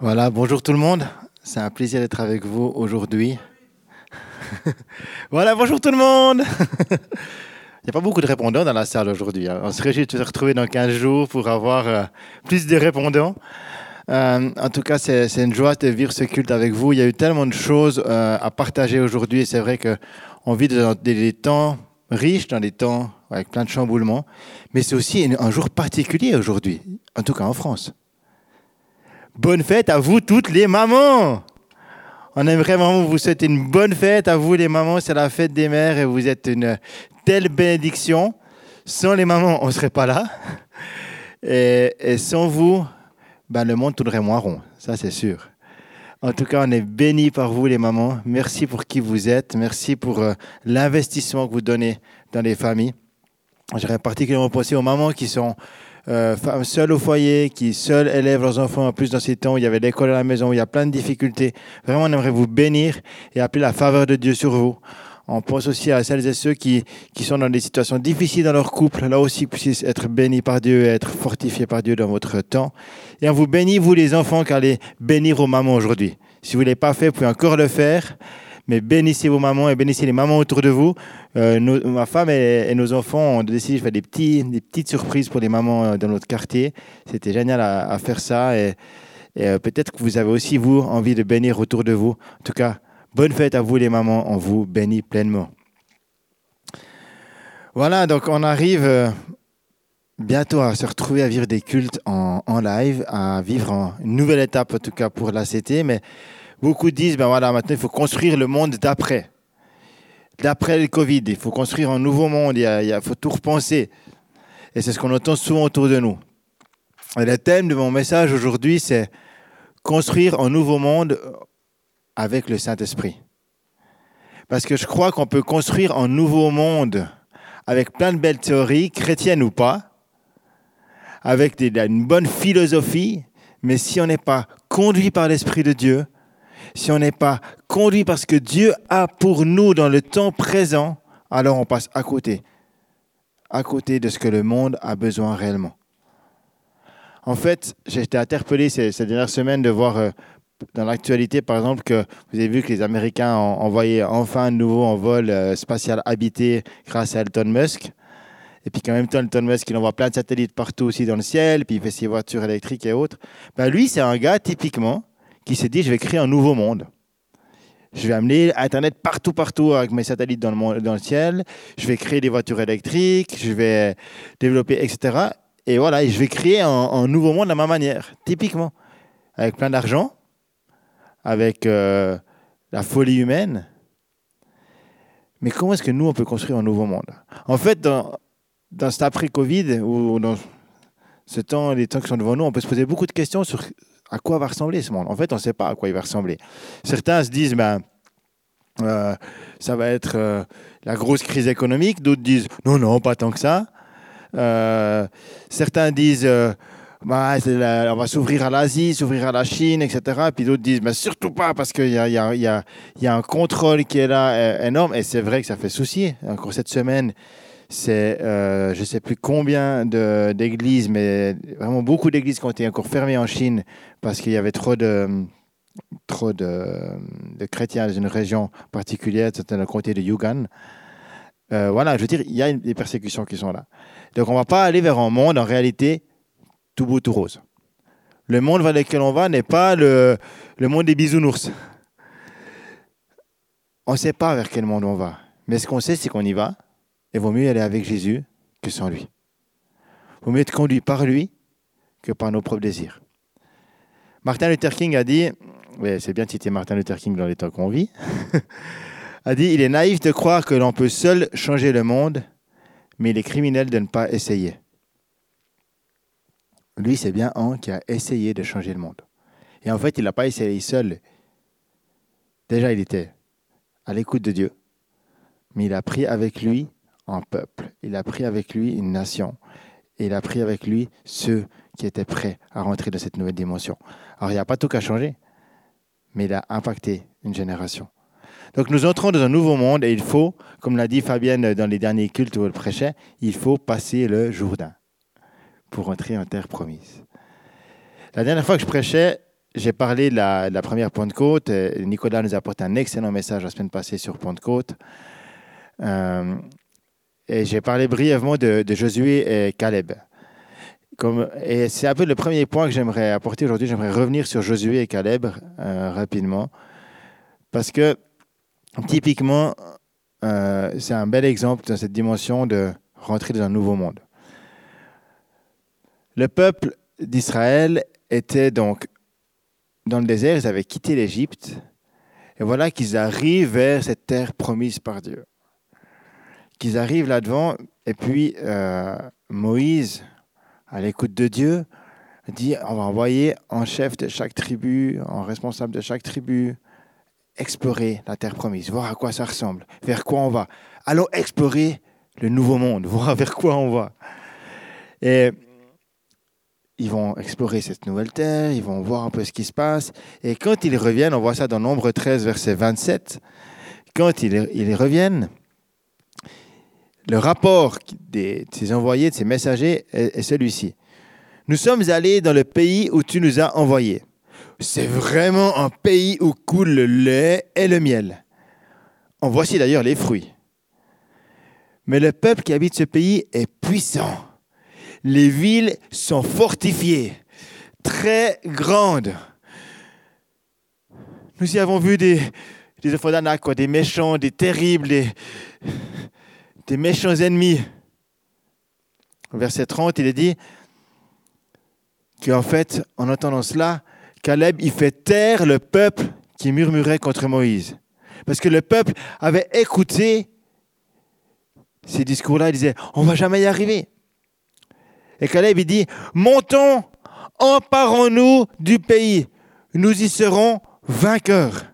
Voilà, bonjour tout le monde. C'est un plaisir d'être avec vous aujourd'hui. voilà, bonjour tout le monde. Il n'y a pas beaucoup de répondants dans la salle aujourd'hui. hein. On se réjouit de se retrouver dans 15 jours pour avoir euh, plus de répondants. Euh, en tout cas, c'est une joie de vivre ce culte avec vous. Il y a eu tellement de choses euh, à partager aujourd'hui. et C'est vrai qu'on vit dans des, temps riches, dans des temps avec plein de chamboulements. Mais c'est aussi un jour particulier aujourd'hui, en tout cas en France. Bonne fête à vous toutes les mamans. On aimerait vraiment vous souhaiter une bonne fête à vous les mamans. C'est la fête des mères et vous êtes une telle bénédiction. Sans les mamans, on ne serait pas là. Et, sans vous, ben, le monde tournerait moins rond. Ça, c'est sûr. En tout cas, on est bénis par vous les mamans. Merci pour qui vous êtes. Merci pour euh, l'investissement que vous donnez dans les familles. J'aurais particulièrement pensé aux mamans qui sont euh, seules au foyer, qui seules élèvent leurs enfants. En plus, dans ces temps où il y avait l'école à la maison, où il y a plein de difficultés. Vraiment, on aimerait vous bénir et appeler la faveur de Dieu sur vous. On pense aussi à celles et ceux qui, qui sont dans des situations difficiles dans leur couple. Là aussi, puissent être bénis par Dieu et être fortifiés par Dieu dans votre temps. Et on vous bénit, vous les enfants, qui allez bénir vos mamans aujourd'hui. Si vous ne l'avez pas fait, vous pouvez encore le faire. Mais bénissez vos mamans et bénissez les mamans autour de vous. Euh, ma femme et, nos enfants ont décidé de faire des, petites surprises pour les mamans euh, dans notre quartier. C'était génial à, faire ça. Et, euh, peut-être que vous avez aussi, vous, envie de bénir autour de vous. En tout cas, bonne fête à vous les mamans. On vous bénit pleinement. Voilà, donc on arrive bientôt à se retrouver à vivre des cultes en, en live, à vivre une nouvelle étape en tout cas pour l'ACT. Mais beaucoup disent, ben voilà, maintenant il faut construire le monde d'après. D'après le Covid, il faut construire un nouveau monde, il, y a- faut tout repenser. Et c'est ce qu'on entend souvent autour de nous. Et le thème de mon message aujourd'hui, c'est construire un nouveau monde avec le Saint-Esprit. Parce que je crois qu'on peut construire un nouveau monde avec plein de belles théories, chrétiennes ou pas, avec une bonne philosophie, mais si on n'est pas conduit par l'Esprit de Dieu, si on n'est pas conduit par ce que Dieu a pour nous dans le temps présent, alors on passe à côté, à côté de ce que le monde a besoin réellement. En fait, j'ai été interpellé ces, dernières semaines de voir euh, dans l'actualité, par exemple, que vous avez vu que les Américains ont envoyé enfin de nouveau en vol euh, spatial habité grâce à Elon Musk. Et puis qu'en même temps, Elon Musk, il envoie plein de satellites partout aussi dans le ciel, puis il fait ses voitures électriques et autres. Ben, lui, c'est un gars, typiquement, qui s'est dit, je vais créer un nouveau monde. Je vais amener Internet partout, partout avec mes satellites dans le, dans le ciel. Je vais créer des voitures électriques. Je vais développer, etc. Et voilà, je vais créer un, un nouveau monde à ma manière, typiquement. Avec plein d'argent, avec euh, la folie humaine. Mais comment est-ce que nous, on peut construire un nouveau monde? En fait, dans, dans cet après-Covid, ou dans ce temps, les temps qui sont devant nous, on peut se poser beaucoup de questions sur à quoi va ressembler ce monde? En fait, on ne sait pas à quoi il va ressembler. Certains se disent, ben, euh, ça va être euh, la grosse crise économique. D'autres disent, non, non, pas tant que ça. Euh, certains disent, bah, la- on va s'ouvrir à l'Asie, s'ouvrir à la Chine, etc. Puis d'autres disent, mais surtout pas, parce qu'il y a, un contrôle qui est là énorme. Et c'est vrai que ça fait souci. Encore cette semaine, c'est, je ne sais plus combien d'églises, mais vraiment beaucoup d'églises qui ont été encore fermées en Chine parce qu'il y avait trop de, chrétiens dans une région particulière, c'était le comté de Yunnan. Euh, voilà, je veux dire, il y a des persécutions qui sont là. Donc on ne va pas aller vers un monde, en réalité, tout beau, tout rose. Le monde vers lequel on va n'est pas le, le monde des bisounours. On ne sait pas vers quel monde on va. Mais ce qu'on sait, c'est qu'on y va. Et vaut mieux aller avec Jésus que sans lui. Vaut mieux être conduit par lui que par nos propres désirs. Martin Luther King a dit, c'est bien de citer Martin Luther King dans les temps qu'on vit, a dit, il est naïf de croire que l'on peut seul changer le monde, mais il est criminel de ne pas essayer. Lui, c'est bien un qui a essayé de changer le monde. Et en fait, il n'a pas essayé seul. Déjà, il était à l'écoute de Dieu, mais il a pris avec lui un peuple, il a pris avec lui une nation, il a pris avec lui ceux qui étaient prêts à rentrer dans cette nouvelle dimension. Alors, il n'y a pas tout qu'à changer, mais il a impacté une génération. Donc nous entrons dans un nouveau monde et il faut, comme l'a dit Fabienne dans les derniers cultes où elle prêchait, il faut passer le Jourdain pour entrer en terre promise. La dernière fois que je prêchais, j'ai parlé de la, première Pentecôte. Nicolas nous a apporté un excellent message la semaine passée sur Pentecôte. Euh, et j'ai parlé brièvement de Josué et Caleb. Et c'est un peu le premier point que j'aimerais apporter aujourd'hui. J'aimerais revenir sur Josué et Caleb euh, rapidement. Parce que typiquement, euh, c'est un bel exemple dans cette dimension de rentrer dans un nouveau monde. Le peuple d'Israël était donc dans le désert, ils avaient quitté l'Égypte, et voilà qu'ils arrivent vers cette terre promise par Dieu. Qu'ils arrivent là-devant, et puis euh, Moïse, à l'écoute de Dieu, dit on va envoyer en chef de chaque tribu, en responsable de chaque tribu, explorer la terre promise, voir à quoi ça ressemble, vers quoi on va. Allons explorer le nouveau monde, voir vers quoi on va. Et ils vont explorer cette nouvelle terre, ils vont voir un peu ce qui se passe. Et quand ils reviennent, on voit ça dans Nombre 13, verset 27, quand ils, ils reviennent, le rapport de ces envoyés, de ces messagers est, celui-ci. Nous sommes allés dans le pays où tu nous as envoyés. C'est vraiment un pays où coule le lait et le miel. En voici d'ailleurs les fruits. Mais le peuple qui habite ce pays est puissant les villes sont fortifiées, très grandes. Nous y avons vu des, des des méchants, des terribles, des, des méchants ennemis. verset 30, il est dit qu'en fait, en entendant cela, Caleb, il fait taire le peuple qui murmurait contre Moïse. Parce que le peuple avait écouté ces discours-là, il disait, on va jamais y arriver. Et Caleb, il dit, montons, emparons-nous du pays, nous y serons vainqueurs.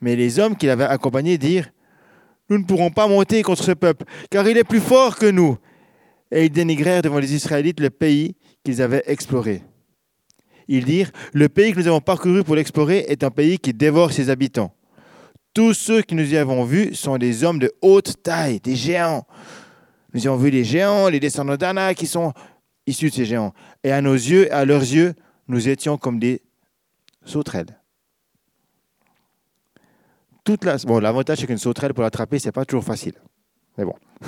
Mais les hommes qui l'avaient accompagné dirent, nous ne pourrons pas monter contre ce peuple, car il est plus fort que nous. Et ils dénigrèrent devant les Israélites le pays qu'ils avaient exploré. Ils dirent, le pays que nous avons parcouru pour l'explorer est un pays qui dévore ses habitants. Tous ceux qui nous y avons vus sont des hommes de haute taille, des géants. Nous avons vu les géants, les descendants d'Anna qui sont issus de ces géants. Et à nos yeux, à leurs yeux, nous étions comme des sauterelles. Toute la... Bon, l'avantage, c'est qu'une sauterelle, pour l'attraper, ce n'est pas toujours facile. Mais bon.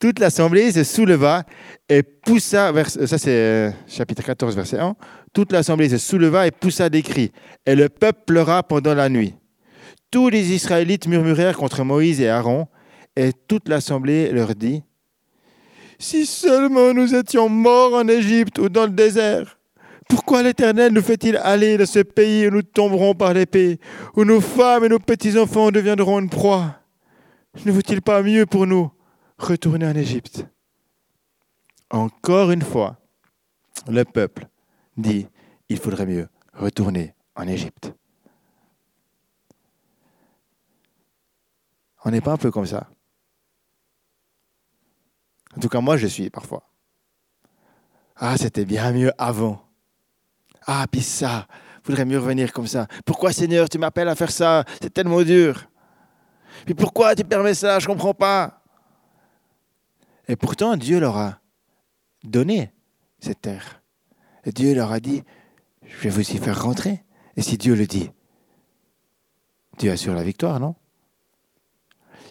Toute l'assemblée se souleva et poussa, vers... ça c'est euh, chapitre 14, verset 1. Toute l'assemblée se souleva et poussa des cris. Et le peuple pleura pendant la nuit. Tous les Israélites murmurèrent contre Moïse et Aaron et toute l'assemblée leur dit, Si seulement nous étions morts en Égypte ou dans le désert, pourquoi l'Éternel nous fait-il aller dans ce pays où nous tomberons par l'épée, où nos femmes et nos petits-enfants deviendront une proie? Ne vaut-il pas mieux pour nous retourner en Égypte? Encore une fois, le peuple dit, il faudrait mieux retourner en Égypte. On n'est pas un peu comme ça en tout cas, moi, je suis parfois. Ah, c'était bien mieux avant. Ah, puis ça, voudrais mieux revenir comme ça. Pourquoi, Seigneur, tu m'appelles à faire ça? C'est tellement dur. Puis pourquoi tu permets ça? Je ne comprends pas. Et pourtant, Dieu leur a donné cette terre. Et Dieu leur a dit, je vais vous y faire rentrer. Et si Dieu le dit, Dieu assure la victoire, non?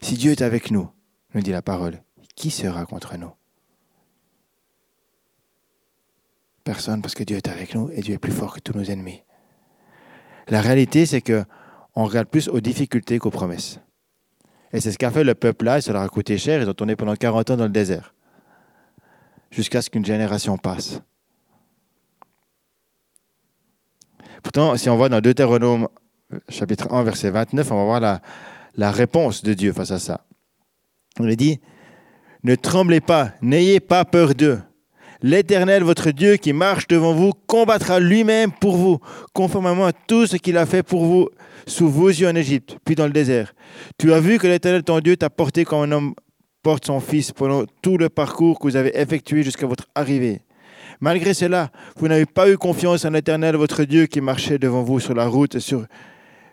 Si Dieu est avec nous, nous dit la parole, qui sera contre nous? Personne, parce que Dieu est avec nous et Dieu est plus fort que tous nos ennemis. La réalité, c'est que on regarde plus aux difficultés qu'aux promesses. Et c'est ce qu'a fait le peuple là, et ça leur a coûté cher, ils ont tourné pendant 40 ans dans le désert, jusqu'à ce qu'une génération passe. Pourtant, si on va dans Deutéronome chapitre 1, verset 29, on va voir la, la réponse de Dieu face à ça. On lui dit, ne tremblez pas, n'ayez pas peur d'eux. L'Éternel, votre Dieu, qui marche devant vous, combattra lui-même pour vous, conformément à tout ce qu'il a fait pour vous sous vos yeux en Égypte, puis dans le désert. Tu as vu que l'Éternel, ton Dieu, t'a porté comme un homme porte son fils pendant tout le parcours que vous avez effectué jusqu'à votre arrivée. Malgré cela, vous n'avez pas eu confiance en l'Éternel, votre Dieu, qui marchait devant vous sur la route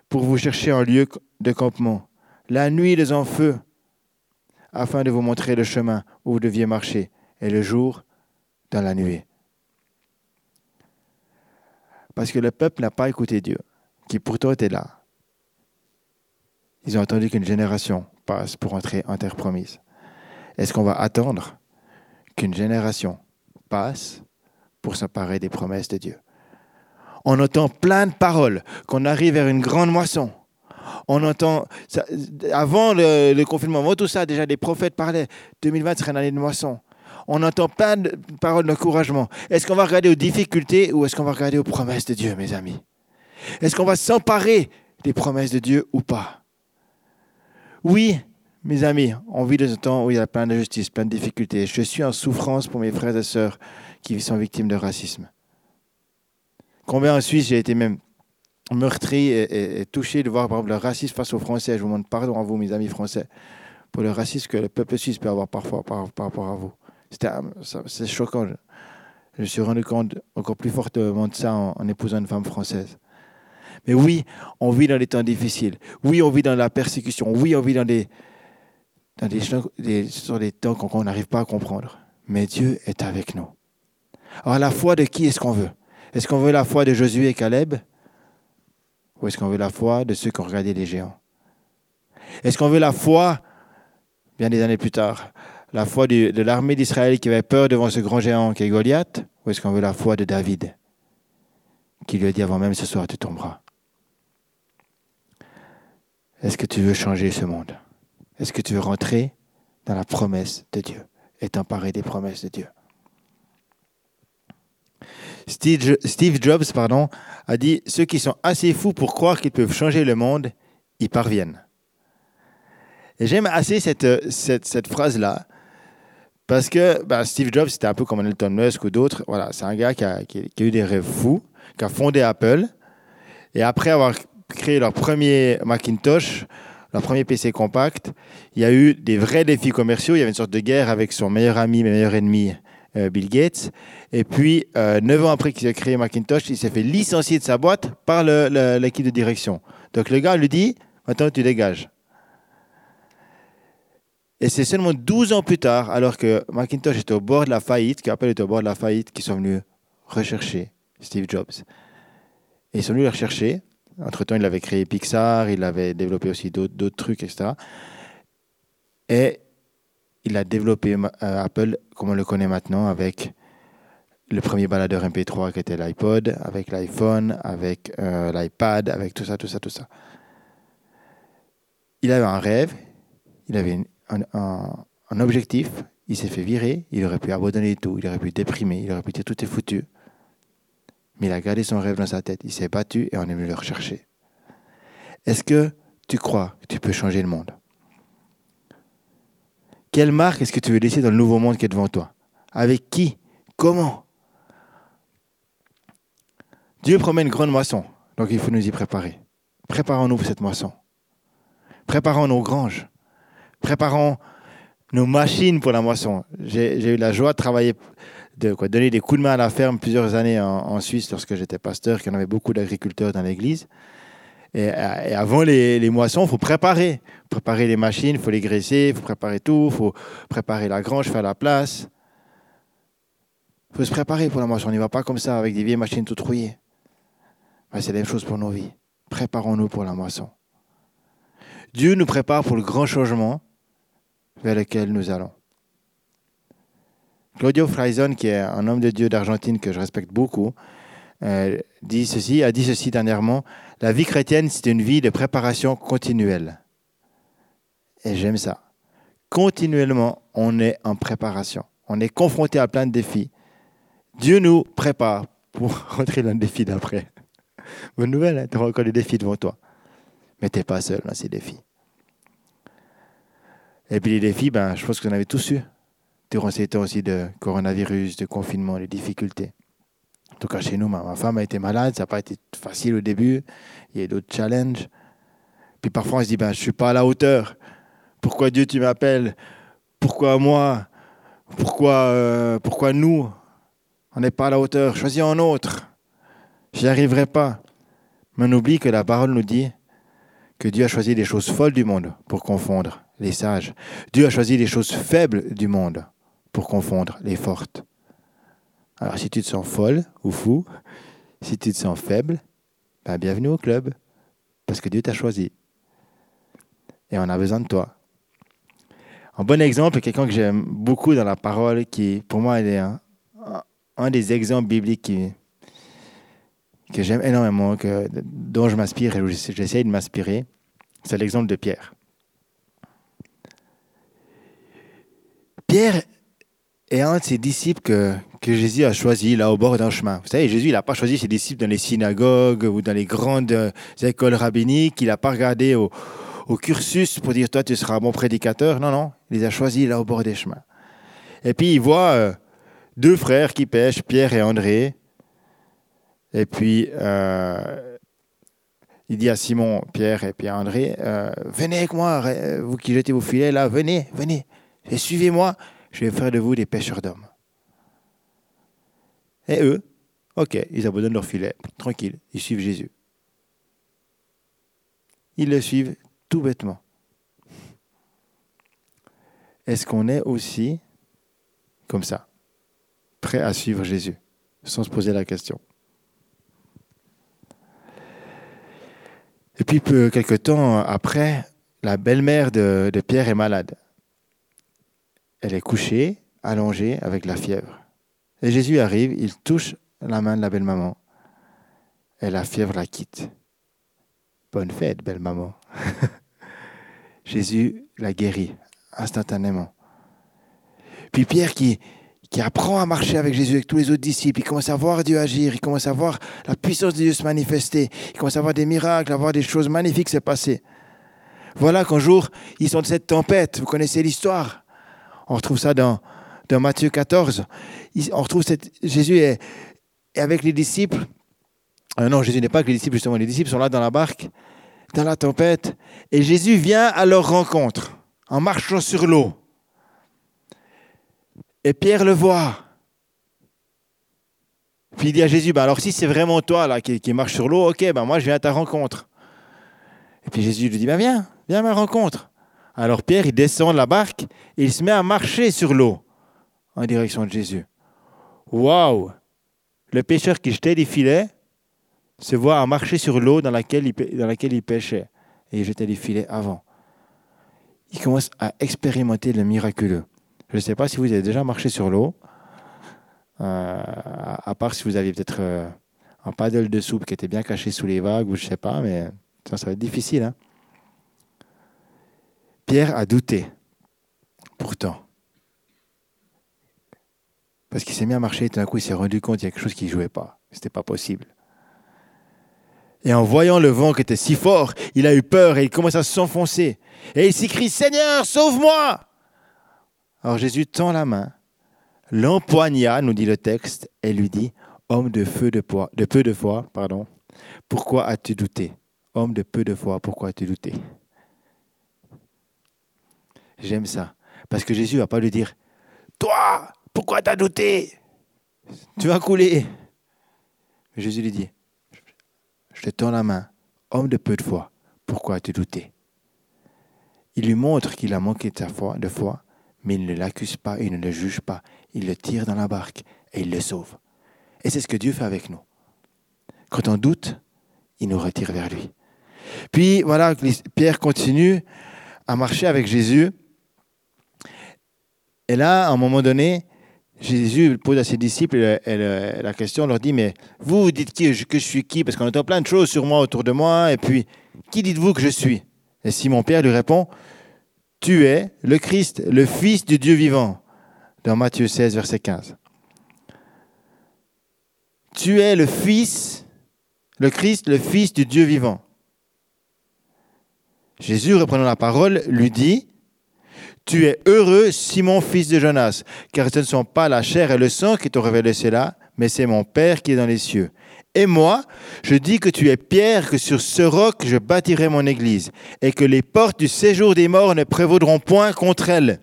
pour vous chercher un lieu de campement. La nuit, les en feu afin de vous montrer le chemin où vous deviez marcher, et le jour dans la nuée. Parce que le peuple n'a pas écouté Dieu, qui pourtant était là. Ils ont attendu qu'une génération passe pour entrer en terre promise. Est-ce qu'on va attendre qu'une génération passe pour s'emparer des promesses de Dieu? On entend plein de paroles, qu'on arrive vers une grande moisson. On entend, avant le, confinement, avant tout ça, déjà les prophètes parlaient, 2020 serait une année de moisson. On entend plein de paroles d'encouragement. Est-ce qu'on va regarder aux difficultés ou est-ce qu'on va regarder aux promesses de Dieu, mes amis? Est-ce qu'on va s'emparer des promesses de Dieu ou pas? Oui, mes amis, on vit dans un temps où il y a plein d'injustices, plein de difficultés. Je suis en souffrance pour mes frères et sœurs qui sont victimes de racisme. Combien en Suisse j'ai été même meurtri et, touché de voir par exemple, le racisme face aux Français? Je vous demande pardon à vous, mes amis français, pour le racisme que le peuple suisse peut avoir parfois par, rapport à vous. C'est choquant. Je, me suis rendu compte encore plus fortement de ça en, épousant une femme française. Mais oui, on vit dans des temps difficiles. Oui, on vit dans la persécution. Oui, on vit dans des, dans des, des temps qu'on n'arrive pas à comprendre. Mais Dieu est avec nous. Alors, la foi de qui est-ce qu'on veut? Est-ce qu'on veut la foi de Josué et Caleb? Ou est-ce qu'on veut la foi de ceux qui ont regardé les géants? Est-ce qu'on veut la foi, bien des années plus tard, la foi de, l'armée d'Israël qui avait peur devant ce grand géant qui est Goliath Ou est-ce qu'on veut la foi de David qui lui a dit avant même ce soir tu tomberas. Est-ce que tu veux changer ce monde? Est-ce que tu veux rentrer dans la promesse de Dieu et t'emparer des promesses de Dieu? Steve Jobs a dit Ceux qui sont assez fous pour croire qu'ils peuvent changer le monde, y parviennent. J'aime assez cette, cette, phrase-là, parce que bah, Steve Jobs, c'était un peu comme Elton Musk ou d'autres. Voilà, c'est un gars qui a, eu des rêves fous, qui a fondé Apple. Et après avoir créé leur premier Macintosh, leur premier PC compact, il y a eu des vrais défis commerciaux. Il y avait une sorte de guerre avec son meilleur ami, meilleur ennemi, euh, Bill Gates. Et puis, euh, neuf ans après qu'il a créé Macintosh, il s'est fait licencier de sa boîte par l'équipe de direction. Donc le gars lui dit, maintenant tu dégages. Et c'est seulement 12 ans plus tard, alors que Macintosh était au bord de la faillite, qu'Apple était au bord de la faillite, qu'ils sont venus rechercher Steve Jobs. Et ils sont venus le rechercher. Entre-temps, il avait créé Pixar, il avait développé aussi d'autres trucs, etc. Et il a développé euh, Apple comme on le connaît maintenant avec le premier baladeur MP3 qui était l'iPod, avec l'iPhone, avec euh, l'iPad, avec tout ça, tout ça, tout ça. Il avait un rêve, il avait un, objectif, il s'est fait virer, il aurait pu abandonner tout, il aurait pu déprimer, il aurait pu dire tout est foutu. Mais il a gardé son rêve dans sa tête. Il s'est battu et on est venu le rechercher. Est-ce que tu crois que tu peux changer le monde? Quelle marque est-ce que tu veux laisser dans le nouveau monde qui est devant toi? Avec qui? Comment? Dieu promet une grande moisson, donc il faut nous y préparer. Préparons-nous pour cette moisson. Préparons nos granges. Préparons nos machines pour la moisson. J'ai eu la joie de travailler de donner des coups de main à la ferme plusieurs années en, Suisse lorsque j'étais pasteur, qu'il y en avait beaucoup d'agriculteurs dans l'église. Et, avant les, moissons, il faut préparer. Préparer les machines, il faut les graisser, il faut préparer tout, il faut préparer la grange, faire la place. Il faut se préparer pour la moisson. On n'y va pas comme ça avec des vieilles machines tout rouillées. C'est la même chose pour nos vies. Préparons-nous pour la moisson. Dieu nous prépare pour le grand changement vers lequel nous allons. Claudio Freison, qui est un homme de Dieu d'Argentine que je respecte beaucoup, euh, dit ceci, a dit ceci dernièrement La vie chrétienne, c'est une vie de préparation continuelle. Et j'aime ça. Continuellement, on est en préparation. On est confronté à plein de défis. Dieu nous prépare pour rentrer dans le défi d'après. Bonne nouvelle, hein, tu auras encore des défis devant toi. Mais tu n'es pas seul dans ces défis. Et puis les défis, ben, je pense que vous en avez tous eu durant ces temps aussi de coronavirus, de confinement, de difficultés. En tout cas, chez nous, ma, femme a été malade, ça n'a pas été facile au début, il y a d'autres challenges. Puis parfois, on se dit, ben, je ne suis pas à la hauteur. Pourquoi Dieu, tu m'appelles? Pourquoi moi? Pourquoi, euh, pourquoi nous? On n'est pas à la hauteur. Choisis un autre. J'y arriverai pas. Mais on oublie que la parole nous dit que Dieu a choisi les choses folles du monde pour confondre les sages. Dieu a choisi les choses faibles du monde pour confondre les fortes. Alors si tu te sens folle ou fou, Si tu te sens faible, ben bienvenue au club, parce que Dieu t'a choisi. Et on a besoin de toi. Un bon exemple, quelqu'un que j'aime beaucoup dans la parole, qui pour moi est un, des exemples bibliques que j'aime énormément, que, dont je m'inspire et j'essaie de m'inspirer, c'est l'exemple de Pierre. Pierre est un de ses disciples que, que Jésus a choisi là au bord d'un chemin. Vous savez, Jésus, il n'a pas choisi ses disciples dans les synagogues ou dans les grandes euh, écoles rabbiniques. Il n'a pas regardé au, cursus pour dire toi, tu seras un bon prédicateur. Non, non, il les a choisis là au bord des chemins. Et puis il voit euh, deux frères qui pêchent, Pierre et André. Et puis euh, il dit à Simon, Pierre et puis André Venez avec moi, vous qui jetez vos filets là, venez, venez, et suivez-moi je vais faire de vous des pêcheurs d'hommes. Et eux, ok, ils abandonnent leur filet, tranquille, ils suivent Jésus. Ils le suivent tout bêtement. Est-ce qu'on est aussi comme ça, prêt à suivre Jésus, sans se poser la question? Et puis, peu, temps après, la belle-mère de Pierre est malade elle est couchée, allongée, avec la fièvre. Et Jésus arrive, il touche la main de la belle-maman. Et la fièvre la quitte. Bonne fête, belle-maman. Jésus la guérit instantanément. Puis Pierre qui, apprend à marcher avec Jésus, avec tous les autres disciples, il commence à voir Dieu agir, il commence à voir la puissance de Dieu se manifester, il commence à voir des miracles, à voir des choses magnifiques se passer. Voilà qu'un jour, ils sont de cette tempête, vous connaissez l'histoire. On retrouve ça dans, Matthieu 14. On retrouve cette, Jésus est, avec les disciples. Euh, non, Jésus n'est pas avec les disciples, justement. Les disciples sont là dans la barque, dans la tempête. Et Jésus vient à leur rencontre en marchant sur l'eau. Et Pierre le voit. Puis il dit à Jésus, bah alors si c'est vraiment toi là qui, qui marche sur l'eau, ok, ben moi je viens à ta rencontre. Et puis Jésus lui dit, ben viens, viens à ma rencontre. Alors Pierre, il descend de la barque et il se met à marcher sur l'eau en direction de Jésus. Waouh Le pêcheur qui jetait des filets se voit à marcher sur l'eau dans laquelle, il, pêchait. Et il jetait des filets avant. Il commence à expérimenter le miraculeux. Je ne sais pas si vous avez déjà marché sur l'eau, euh, à part si vous aviez peut-être euh, un paddle de soupe qui était bien caché sous les vagues, ou je ne sais pas, mais ça, ça va être difficile. Hein Pierre a douté, pourtant. Parce qu'il s'est mis à marcher et tout d'un coup il s'est rendu compte qu'il y a quelque chose qui ne jouait pas. Ce n'était pas possible. Et en voyant le vent qui était si fort, il a eu peur et il commence à s'enfoncer. Et il s'écrie Seigneur, sauve-moi Alors Jésus tend la main, l'empoigna, nous dit le texte, et lui dit Homme de, feu de, de peu de foi, pardon, pourquoi as-tu douté? Homme de peu de foi, pourquoi as-tu douté? J'aime ça. Parce que Jésus ne va pas lui dire Toi, pourquoi t'as douté? Tu vas couler. Jésus lui dit Je te tends la main, homme de peu de foi, pourquoi as-tu douté? Il lui montre qu'il a manqué de, foi, de foi, mais il ne l'accuse pas, il ne le juge pas. Il le tire dans la barque et il le sauve. Et c'est ce que Dieu fait avec nous. Quand on doute, il nous retire vers lui. Puis voilà, Pierre continue à marcher avec Jésus. Et là, à un moment donné, Jésus pose à ses disciples la question, leur dit, mais vous, dites qui, que je suis qui? Parce qu'on entend plein de choses sur moi, autour de moi, et puis, qui dites-vous que je suis? Et Simon-Pierre lui répond, tu es le Christ, le Fils du Dieu vivant, dans Matthieu 16, verset 15. Tu es le Fils, le Christ, le Fils du Dieu vivant. Jésus, reprenant la parole, lui dit, tu es heureux, Simon, fils de Jonas, car ce ne sont pas la chair et le sang qui t'ont révélé cela, mais c'est mon Père qui est dans les cieux. Et moi, je dis que tu es Pierre, que sur ce roc je bâtirai mon église, et que les portes du séjour des morts ne prévaudront point contre elle.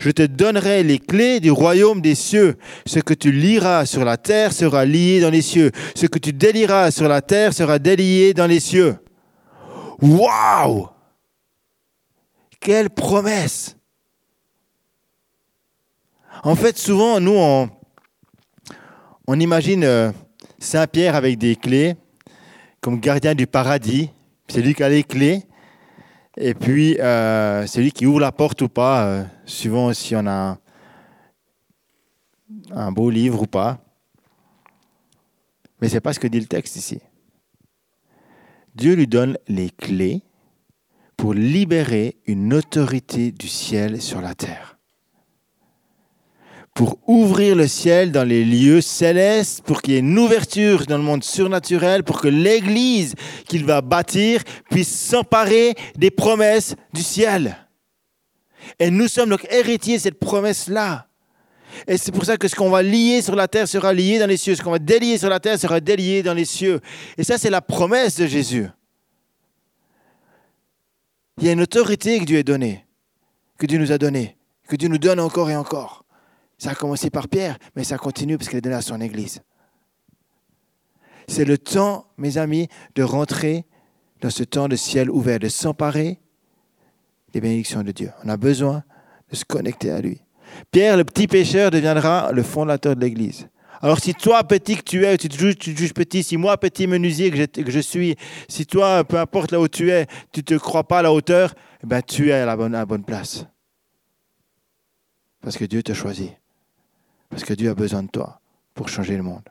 Je te donnerai les clés du royaume des cieux. Ce que tu liras sur la terre sera lié dans les cieux. Ce que tu délieras sur la terre sera délié dans les cieux. Waouh Quelle promesse en fait, souvent, nous, on, imagine euh, Saint Pierre avec des clés, comme gardien du paradis. C'est lui qui a les clés. Et puis, euh, c'est lui qui ouvre la porte ou pas, euh, suivant si on a un beau livre ou pas. Mais ce n'est pas ce que dit le texte ici. Dieu lui donne les clés pour libérer une autorité du ciel sur la terre. Pour ouvrir le ciel dans les lieux célestes, pour qu'il y ait une ouverture dans le monde surnaturel, pour que l'Église qu'il va bâtir puisse s'emparer des promesses du ciel. Et nous sommes donc héritiers de cette promesse-là. Et c'est pour ça que ce qu'on va lier sur la terre sera lié dans les cieux. Ce qu'on va délier sur la terre sera délié dans les cieux. Et ça, c'est la promesse de Jésus. Il y a une autorité que Dieu a donnée, que Dieu nous a donnée, que Dieu nous donne encore et encore. Ça a commencé par Pierre, mais ça continue parce qu'il est donné à son Église. C'est le temps, mes amis, de rentrer dans ce temps de ciel ouvert, de s'emparer des bénédictions de Dieu. On a besoin de se connecter à lui. Pierre, le petit pécheur, deviendra le fondateur de l'Église. Alors si toi, petit que tu es, tu te juges, petit, si moi, petit menuisier que je, suis, si toi, peu importe là où tu es, tu ne te crois pas à la hauteur, eh ben, tu es à la, bonne, à la bonne place. Parce que Dieu te choisit. Parce que Dieu a besoin de toi pour changer le monde.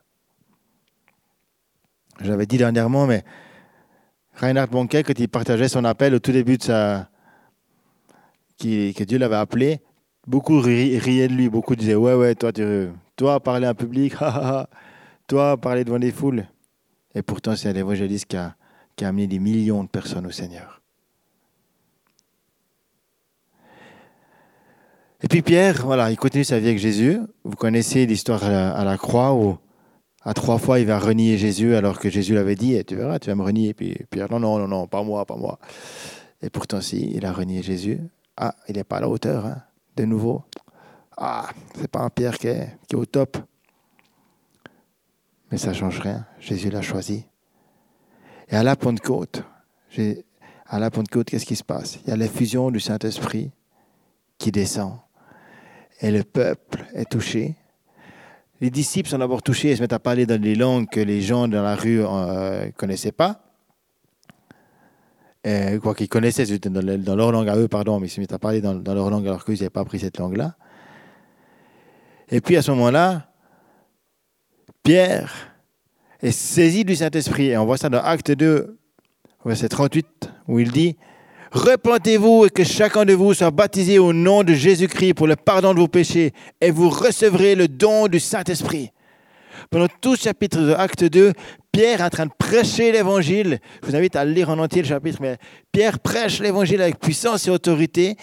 J'avais dit dernièrement, mais Reinhard Bonquet, quand il partageait son appel au tout début de sa... que Dieu l'avait appelé, beaucoup riaient de lui, beaucoup disaient Ouais, ouais, toi, tu, toi, parler en public, toi, parler devant des foules. Et pourtant, c'est l'évangéliste qui qui a amené des millions de personnes au Seigneur. Et puis Pierre, voilà, il continue sa vie avec Jésus. Vous connaissez l'histoire à, la croix où à trois fois il va renier Jésus alors que Jésus l'avait dit, tu verras, tu vas me renier. Et puis Pierre, non, non, non, non, pas moi, pas moi. Et pourtant, si, il a renié Jésus. Ah, il n'est pas à la hauteur, hein, de nouveau. Ah, c'est pas un Pierre qui est, qui est, au top. Mais ça ne change rien. Jésus l'a choisi. Et à la Pentecôte, à la Pentecôte, qu'est-ce qui se passe? Il y a l'effusion du Saint-Esprit qui descend et le peuple est touché. Les disciples sont d'abord touchés et se mettent à parler dans des langues que les gens dans la rue ne euh, connaissaient pas. quoi qu'ils connaissaient dans, leur langue à eux, pardon, mais ils se mettent à parler dans, leur langue alors qu'ils n'avaient pas appris cette langue-là. Et puis à ce moment-là, Pierre est saisi du Saint-Esprit. Et on voit ça dans Acte 2, verset 38, où il dit Repentez-vous et que chacun de vous soit baptisé au nom de Jésus-Christ pour le pardon de vos péchés, et vous recevrez le don du Saint-Esprit. Pendant tout ce chapitre de Acte 2, Pierre est en train de prêcher l'évangile. Je vous invite à lire en entier le chapitre, mais Pierre prêche l'évangile avec puissance et autorité.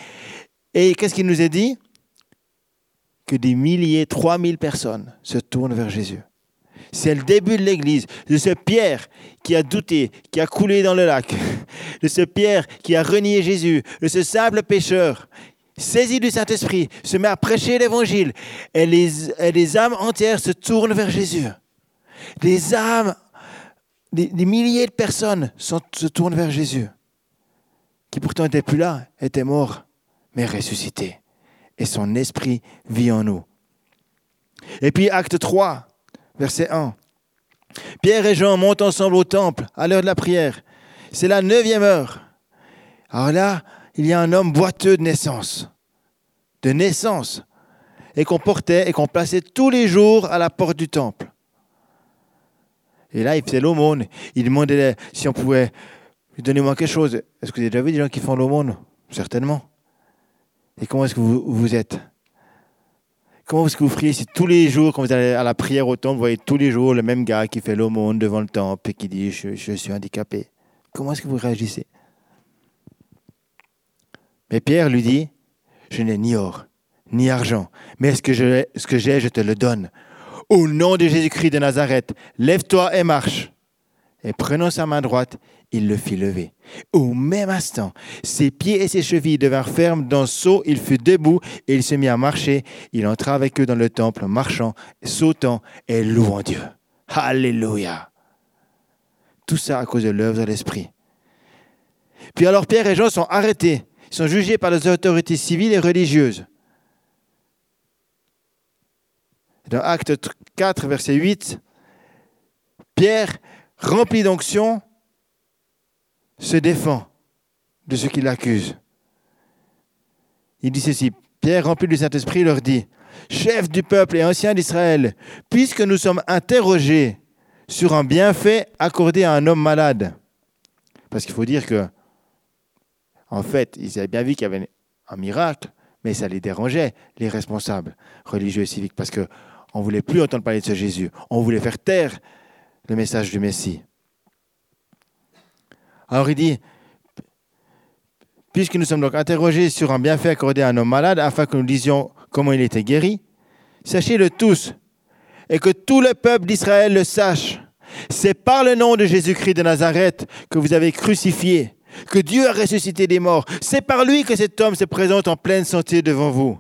Et qu'est-ce qu'il nous a dit? Que des milliers, 3000 personnes se tournent vers Jésus. C'est le début de l'Église, de ce Pierre qui a douté, qui a coulé dans le lac, de ce Pierre qui a renié Jésus, de ce simple pécheur, saisi du Saint-Esprit, se met à prêcher l'Évangile, et les, âmes entières se tournent vers Jésus. Les âmes, des, milliers de personnes se tournent vers Jésus, qui pourtant n'étaient plus là, étaient morts, mais ressuscités. Et son esprit vit en nous. Et puis acte 3, verset 1. Pierre et Jean montent ensemble au temple à l'heure de la prière. C'est la neuvième heure. Alors là, il y a un homme boiteux de naissance. De naissance. Et qu'on portait et qu'on plaçait tous les jours à la porte du temple. Et là, il faisait l'aumône. Il demandait si on pouvait lui donner moi quelque chose. Est-ce que vous avez déjà vu des gens qui font l'aumône? Certainement. Et comment est-ce que vous, vous êtes? Comment est-ce que vous priez si tous les jours, quand vous allez à la prière au temple, vous voyez tous les jours le même gars qui fait l'aumône devant le temple et qui dit je, suis handicapé Comment est-ce que vous réagissez? Mais Pierre lui dit Je n'ai ni or, ni argent, mais ce que j'ai, je te le donne. Au nom de Jésus-Christ de Nazareth, lève-toi et marche. Et prenant sa main droite, il le fit lever. Au même instant, ses pieds et ses chevilles devinrent fermes. D'un saut, il fut debout et il se mit à marcher. Il entra avec eux dans le temple, marchant, sautant et louant Dieu. Alléluia. Tout ça à cause de l'œuvre de l'Esprit. Puis alors Pierre et Jean sont arrêtés. Sont jugés par les autorités civiles et religieuses. Dans Acte 4, verset 8, Pierre, rempli d'onction, se défend de ce qui l'accuse. Il dit ceci, Pierre, rempli du Saint-Esprit, leur dit, Chef du peuple et ancien d'Israël, puisque nous sommes interrogés sur un bienfait accordé à un homme malade, parce qu'il faut dire que, en fait, ils avaient bien vu qu'il y avait un miracle, mais ça les dérangeait, les responsables religieux et civiques, parce qu'on ne voulait plus entendre parler de ce Jésus. On voulait faire taire le message du Messie. Alors il dit, puisque nous sommes donc interrogés sur un bienfait accordé à un homme malade, afin que nous disions comment il était guéri, sachez-le tous, et que tout le peuple d'Israël le sache. C'est par le nom de Jésus-Christ de Nazareth que vous avez crucifié, que Dieu a ressuscité des morts. C'est par lui que cet homme se présente en pleine santé devant vous.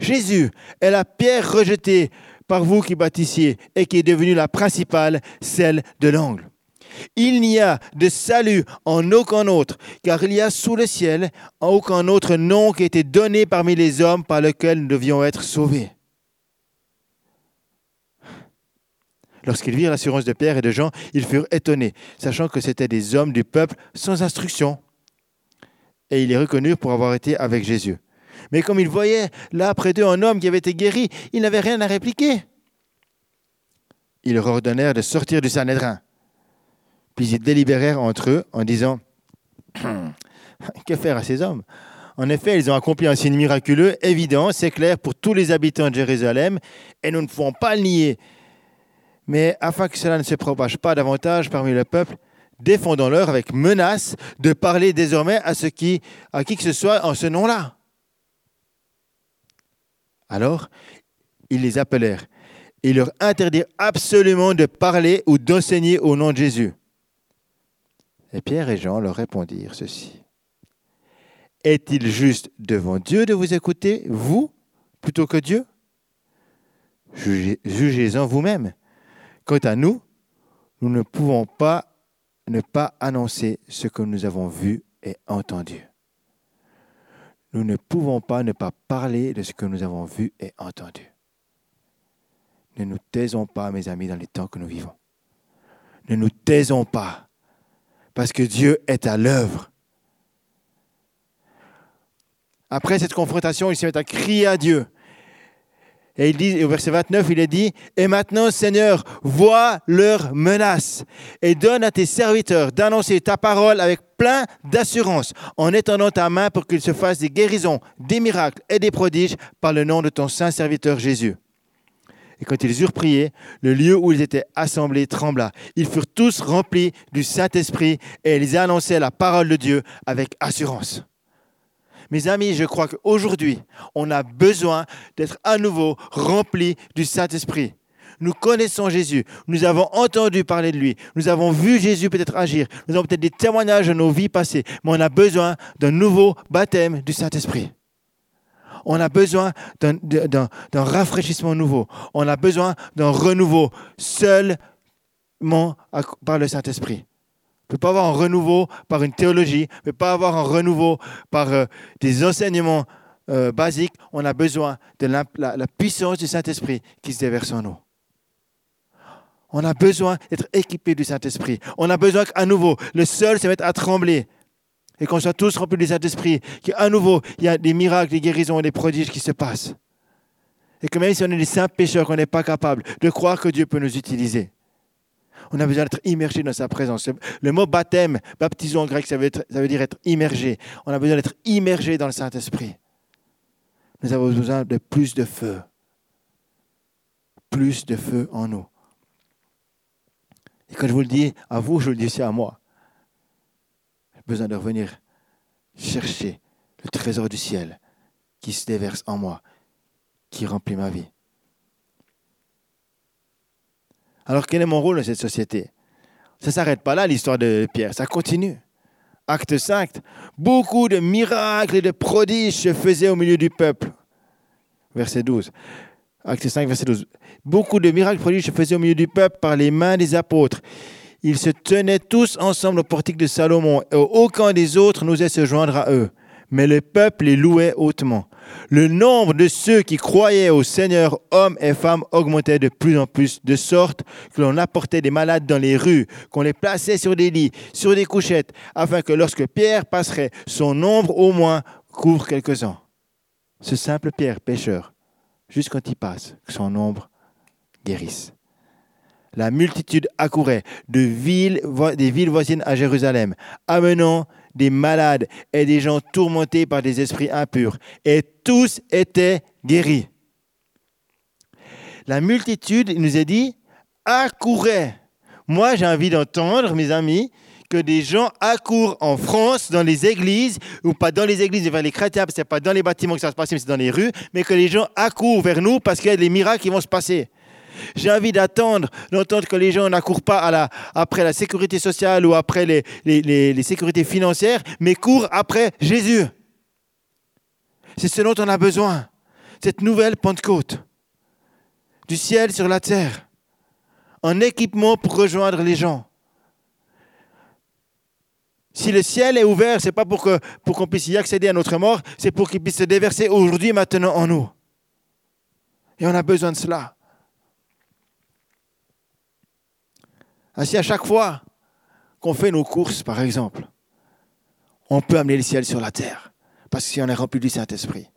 Jésus est la pierre rejetée par vous qui bâtissiez et qui est devenue la principale, celle de l'angle. Il n'y a de salut en aucun autre, car il y a sous le ciel aucun autre nom qui a été donné parmi les hommes par lequel nous devions être sauvés. Lorsqu'ils virent l'assurance de Pierre et de Jean, ils furent étonnés, sachant que c'étaient des hommes du peuple sans instruction. Et ils les reconnurent pour avoir été avec Jésus. Mais comme ils voyaient là près d'eux un homme qui avait été guéri, ils n'avaient rien à répliquer. Ils leur ordonnèrent de sortir du Sanhédrin. Puis ils délibérèrent entre eux en disant Que faire à ces hommes? En effet, ils ont accompli un signe miraculeux, évident, c'est clair pour tous les habitants de Jérusalem, et nous ne pouvons pas le nier. Mais afin que cela ne se propage pas davantage parmi le peuple, défendons-leur avec menace de parler désormais à, qui, à qui que ce soit en ce nom-là. Alors, ils les appelèrent et leur interdirent absolument de parler ou d'enseigner au nom de Jésus. Et Pierre et Jean leur répondirent ceci. Est-il juste devant Dieu de vous écouter, vous, plutôt que Dieu? Jugez-en vous-même. Quant à nous, nous ne pouvons pas ne pas annoncer ce que nous avons vu et entendu. Nous ne pouvons pas ne pas parler de ce que nous avons vu et entendu. Ne nous taisons pas, mes amis, dans les temps que nous vivons. Ne nous taisons pas, parce que Dieu est à l'œuvre. Après cette confrontation, ils se mettent à crier à Dieu. Et au verset 29, il est dit, Et maintenant, Seigneur, vois leurs menaces et donne à tes serviteurs d'annoncer ta parole avec plein d'assurance en étendant ta main pour qu'ils se fassent des guérisons, des miracles et des prodiges par le nom de ton saint serviteur Jésus. Et quand ils eurent prié, le lieu où ils étaient assemblés trembla. Ils furent tous remplis du Saint-Esprit et ils annonçaient la parole de Dieu avec assurance. Mes amis, je crois qu'aujourd'hui, on a besoin d'être à nouveau remplis du Saint-Esprit. Nous connaissons Jésus, nous avons entendu parler de lui, nous avons vu Jésus peut-être agir, nous avons peut-être des témoignages de nos vies passées, mais on a besoin d'un nouveau baptême du Saint-Esprit. On a besoin d'un rafraîchissement nouveau. On a besoin d'un renouveau seulement par le Saint-Esprit ne peut pas avoir un renouveau par une théologie, ne peut pas avoir un renouveau par euh, des enseignements euh, basiques. On a besoin de la, puissance du Saint-Esprit qui se déverse en nous. On a besoin d'être équipé du Saint-Esprit. On a besoin qu'à nouveau, le sol se mette à trembler et qu'on soit tous remplis du Saint-Esprit, qu'à nouveau, il y a des miracles, des guérisons et des prodiges qui se passent. Et que même si on est des simples pécheurs, qu'on n'est pas capable de croire que Dieu peut nous utiliser. On a besoin d'être immergé dans sa présence. Le mot baptême, baptiso en grec, ça veut, ça veut dire être immergé. On a besoin d'être immergé dans le Saint-Esprit. Nous avons besoin de plus de feu. Plus de feu en nous. Et quand je vous le dis à vous, je le dis aussi à moi. Besoin de revenir chercher le trésor du ciel qui se déverse en moi, qui remplit ma vie. Alors quel est mon rôle dans cette société? Ça ne s'arrête pas là, l'histoire de Pierre, ça continue. Acte 5, beaucoup de miracles et de prodiges se faisaient au milieu du peuple. Verset 12. Acte 5, verset 12. Beaucoup de miracles prodiges se faisaient au milieu du peuple par les mains des apôtres. Ils se tenaient tous ensemble au portique de Salomon, et aucun des autres n'osait se joindre à eux. Mais le peuple les louait hautement. le nombre de ceux qui croyaient au Seigneur, hommes et femmes, augmentait de plus en plus, de sorte que l'on apportait des malades dans les rues, qu'on les plaçait sur des lits, sur des couchettes, afin que lorsque Pierre passerait, son nombre au moins couvre quelques-uns. Ce simple Pierre, pécheur, juste quand il passe, que son ombre guérisse. La multitude accourait des villes voisines à Jérusalem, amenant des malades et des gens tourmentés par des esprits impurs. Et tous étaient guéris. La multitude, il nous est dit, accourait. Moi, j'ai envie d'entendre, mes amis, que des gens accourent en France dans les églises, ou pas dans les églises vers les chrétiens, parce que ce n'est pas dans les bâtiments que ça se passe, mais c'est dans les rues, mais que les gens accourent vers nous parce qu'il y a des miracles qui vont se passer. J'ai envie d'attendre, d'entendre que les gens n'accourent pas après la sécurité sociale ou après les, sécurités financières, mais courent après Jésus. C'est ce dont on a besoin, cette nouvelle Pentecôte, du ciel sur la terre, un équipement pour rejoindre les gens. Si le ciel est ouvert, ce n'est pas pour qu'on pour puisse y accéder à notre mort, c'est pour qu'il puisse se déverser aujourd'hui, maintenant en nous. Et on a besoin de cela. Ainsi, à chaque fois qu'on fait nos courses, par exemple, on peut amener le ciel sur la terre. Parce que si on est rempli du Saint-Esprit.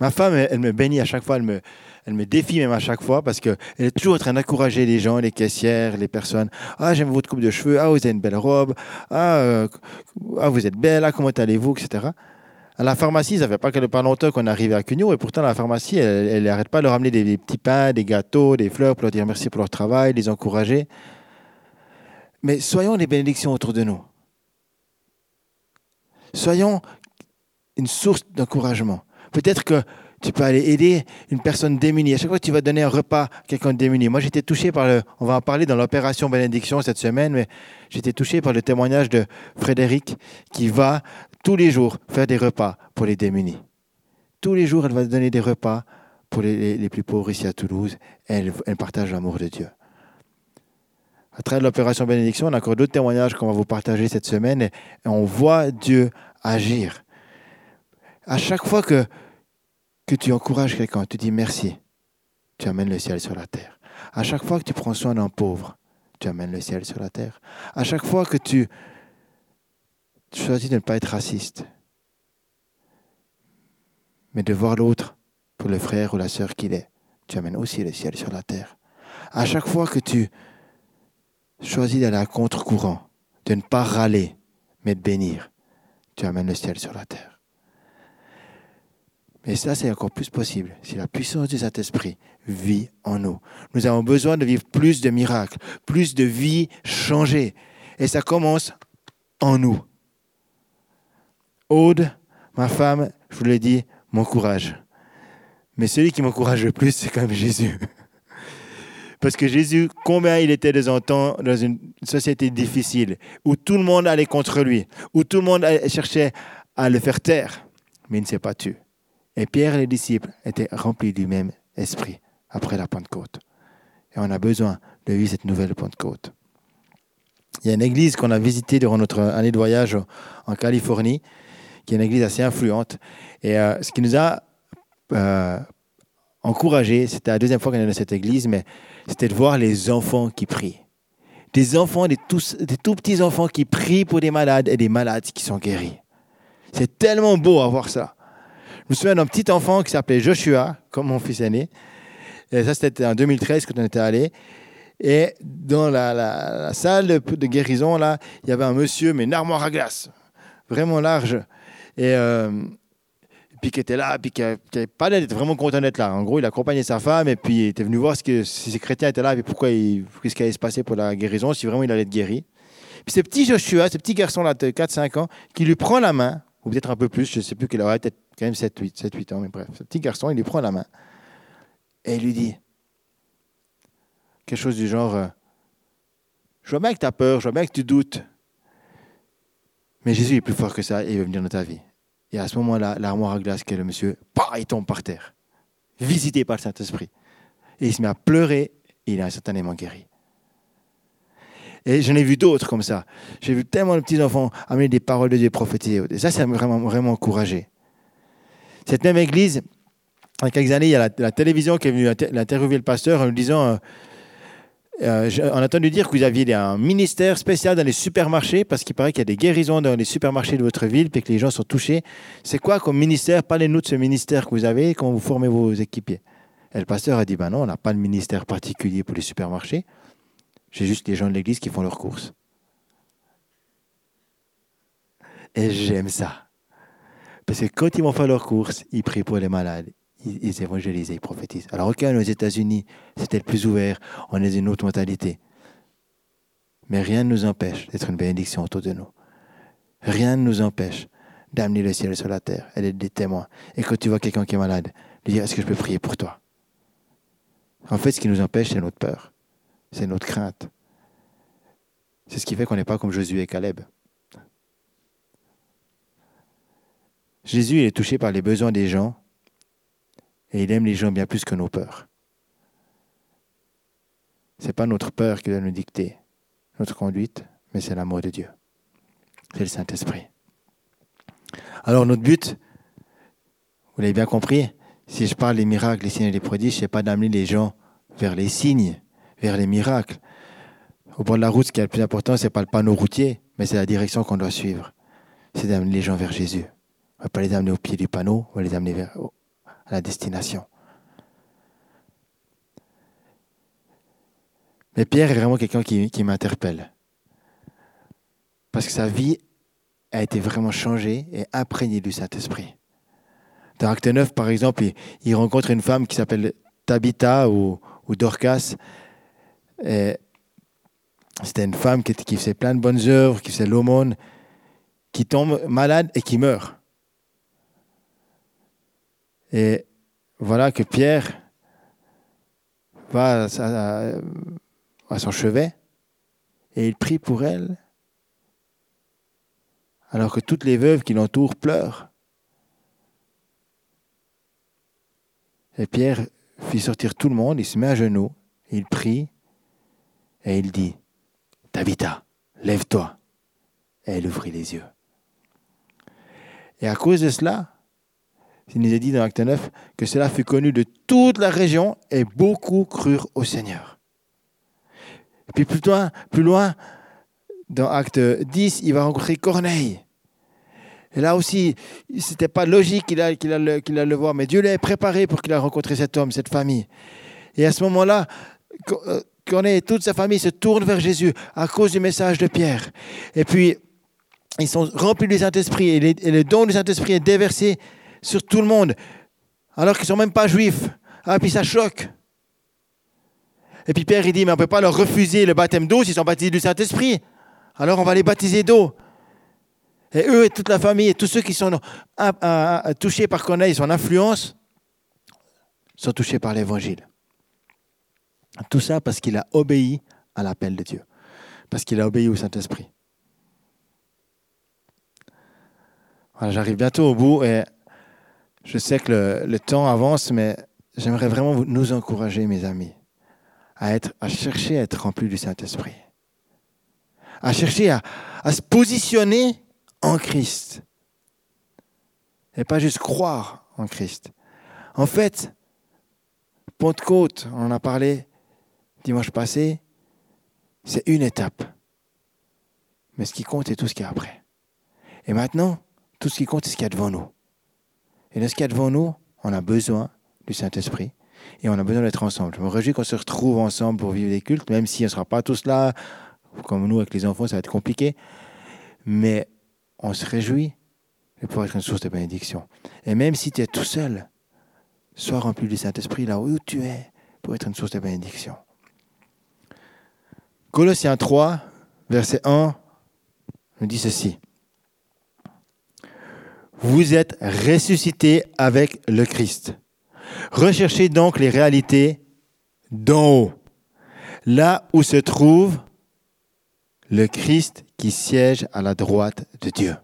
Ma femme, elle, me bénit à chaque fois, elle me, elle me défie même à chaque fois parce qu'elle est toujours en train d'encourager les gens, les caissières, les personnes. Ah, j'aime votre coupe de cheveux. Ah, vous avez une belle robe. Ah, euh, ah vous êtes belle. Ah, comment allez-vous, etc. À la pharmacie, ça fait pas, longtemps qu'on est arrivé à Cugno et pourtant la pharmacie, elle n'arrête pas de leur ramener des, petits pains, des gâteaux, des fleurs pour leur dire merci pour leur travail, les encourager. Mais soyons des bénédictions autour de nous. Soyons une source d'encouragement. Peut-être que tu peux aller aider une personne démunie. À chaque fois que tu vas donner un repas à quelqu'un de démuni. Moi, j'étais touché par le. On va en parler dans l'opération bénédiction cette semaine, mais j'étais touché par le témoignage de Frédéric qui va tous les jours faire des repas pour les démunis. Tous les jours, elle va donner des repas pour les, plus pauvres ici à Toulouse. elle partage l'amour de Dieu. À travers l'opération bénédiction, on a encore d'autres témoignages qu'on va vous partager cette semaine et on voit Dieu agir. À chaque fois que que tu encourages quelqu'un, tu dis merci, tu amènes le ciel sur la terre. À chaque fois que tu prends soin d'un pauvre, tu amènes le ciel sur la terre. À chaque fois que tu choisis de ne pas être raciste, mais de voir l'autre pour le frère ou la sœur qu'il est, tu amènes aussi le ciel sur la terre. À chaque fois que tu choisis d'aller à contre-courant, de ne pas râler, mais de bénir, tu amènes le ciel sur la terre. Mais ça, c'est encore plus possible si la puissance du Saint-Esprit vit en nous. Nous avons besoin de vivre plus de miracles, plus de vies changées. Et ça commence en nous. Aude, ma femme, je vous l'ai dit, m'encourage. Mais celui qui m'encourage le plus, c'est quand même Jésus. Parce que Jésus, combien il était des temps dans une société difficile, où tout le monde allait contre lui, où tout le monde cherchait à le faire taire, mais il ne s'est pas tué. Et Pierre et les disciples étaient remplis du même esprit après la Pentecôte. Et on a besoin de vivre cette nouvelle Pentecôte. Il y a une église qu'on a visitée durant notre année de voyage en Californie, qui est une église assez influente. Et euh, ce qui nous a euh, encouragés, c'était la deuxième fois qu'on est dans cette église, mais c'était de voir les enfants qui prient. Des enfants, des tout, des tout petits enfants qui prient pour des malades et des malades qui sont guéris. C'est tellement beau à voir ça. Je me souviens d'un petit enfant qui s'appelait Joshua, comme mon fils aîné. Et ça, c'était en 2013 quand on était allé. Et dans la, salle de, guérison, là, il y avait un monsieur, mais une armoire à glace, vraiment large. Et euh, puis qui était là, puis qui n'avait pas l'air d'être vraiment content d'être là. En gros, il accompagnait sa femme et puis il était venu voir ce que, si ces chrétiens étaient là et pourquoi qu'est-ce qui allait se passer pour la guérison, si vraiment il allait être guéri. Puis ce petit Joshua, ce petit garçon-là de 4-5 ans, qui lui prend la main, ou peut-être un peu plus, je ne sais plus qu'il aurait peut-être quand même 7, 8, 7, 8 ans, mais bref. Ce petit garçon, il lui prend la main et il lui dit quelque chose du genre euh, Je vois bien que tu as peur, je vois bien que tu doutes, mais Jésus est plus fort que ça et il veut venir dans ta vie. Et à ce moment-là, l'armoire à glace que le monsieur, bah, il tombe par terre, visité par le Saint-Esprit. Et il se met à pleurer il est instantanément guéri. Et j'en ai vu d'autres comme ça. J'ai vu tellement de petits enfants amener des paroles de Dieu prophétiser. Et ça, ça m'a vraiment, vraiment encouragé. Cette même église, il y a quelques années, il y a la, télévision qui est venue interviewer le pasteur en lui disant euh, euh, on a entendu dire que vous aviez un ministère spécial dans les supermarchés parce qu'il paraît qu'il y a des guérisons dans les supermarchés de votre ville et que les gens sont touchés. C'est quoi comme ministère? Parlez-nous de ce ministère que vous avez, comment vous formez vos équipiers. Et le pasteur a dit ben non, on n'a pas de ministère particulier pour les supermarchés. J'ai juste les gens de l'église qui font leurs courses. Et j'aime ça. Parce que quand ils vont faire leurs courses, ils prient pour les malades, ils, évangélisent, ils prophétisent. Alors, ok, aux États-Unis, c'était le plus ouvert, on est une autre mentalité. Mais rien ne nous empêche d'être une bénédiction autour de nous. Rien ne nous empêche d'amener le ciel sur la terre et d'être des témoins. Et quand tu vois quelqu'un qui est malade, lui dire Est-ce que je peux prier pour toi? En fait, ce qui nous empêche, c'est notre peur, c'est notre crainte. C'est ce qui fait qu'on n'est pas comme Josué et Caleb. Jésus est touché par les besoins des gens et il aime les gens bien plus que nos peurs. Ce n'est pas notre peur qui doit nous dicter notre conduite, mais c'est l'amour de Dieu. C'est le Saint-Esprit. Alors notre but, vous l'avez bien compris, si je parle des miracles, des signes et des prodiges, ce n'est pas d'amener les gens vers les signes, vers les miracles. Au bord de la route, ce qui est le plus important, ce n'est pas le panneau routier, mais c'est la direction qu'on doit suivre. C'est d'amener les gens vers Jésus. On ne va pas les amener au pied du panneau, on va les amener vers, la destination. Mais Pierre est vraiment quelqu'un qui, m'interpelle. Parce que sa vie a été vraiment changée et imprégnée du Saint-Esprit. Dans Acte 9, par exemple, il, rencontre une femme qui s'appelle Tabitha ou, Dorcas. C'était une femme qui, qui faisait plein de bonnes œuvres, qui faisait l'aumône, qui tombe malade et qui meurt. Et voilà que Pierre va à, son chevet et il prie pour elle, alors que toutes les veuves qui l'entourent pleurent. Et Pierre fit sortir tout le monde, il se met à genoux, il prie et il dit, Tabitha, lève-toi. Et elle ouvrit les yeux. Et à cause de cela, il nous est dit dans Acte 9 que cela fut connu de toute la région et beaucoup crurent au Seigneur. Puis plus loin, plus loin dans Acte 10, il va rencontrer Corneille. Et là aussi, ce n'était pas logique qu'il allait, qu'il le voir, mais Dieu l'avait préparé pour qu'il ait rencontré cet homme, cette famille. Et à ce moment-là, euh, Corneille et toute sa famille se tournent vers Jésus à cause du message de Pierre. Et puis, ils sont remplis du Saint-Esprit et le don du Saint-Esprit est déversé sur tout le monde, alors qu'ils ne sont même pas juifs. Ah, puis ça choque. Et puis Pierre, il dit, mais on ne peut pas leur refuser le baptême d'eau s'ils sont baptisés du Saint-Esprit. Alors on va les baptiser d'eau. Et eux et toute la famille et tous ceux qui sont touchés par Corneille, son influence, sont touchés par l'Évangile. Tout ça parce qu'il a obéi à l'appel de Dieu, parce qu'il a obéi au Saint-Esprit. Voilà, J'arrive bientôt au bout et je sais que le, temps avance, mais j'aimerais vraiment nous encourager, mes amis, à, chercher à être remplis du Saint-Esprit. À chercher à, à se positionner en Christ. Et pas juste croire en Christ. En fait, Pentecôte, on en a parlé dimanche passé, c'est une étape. Mais ce qui compte, c'est tout ce qui est après. Et maintenant, tout ce qui compte, c'est ce qu'il y a devant nous. Et dans ce qu'il y a devant nous, on a besoin du Saint-Esprit et on a besoin d'être ensemble. Je me réjouis qu'on se retrouve ensemble pour vivre des cultes, même si on ne sera pas tous là, comme nous avec les enfants, ça va être compliqué. Mais on se réjouit de pouvoir être une source de bénédiction. Et même si tu es tout seul, sois rempli du Saint-Esprit là où tu es pour être une source de bénédiction. Colossiens 3, verset 1, nous dit ceci. Vous êtes ressuscité avec le Christ. Recherchez donc les réalités d'en haut, là où se trouve le Christ qui siège à la droite de Dieu.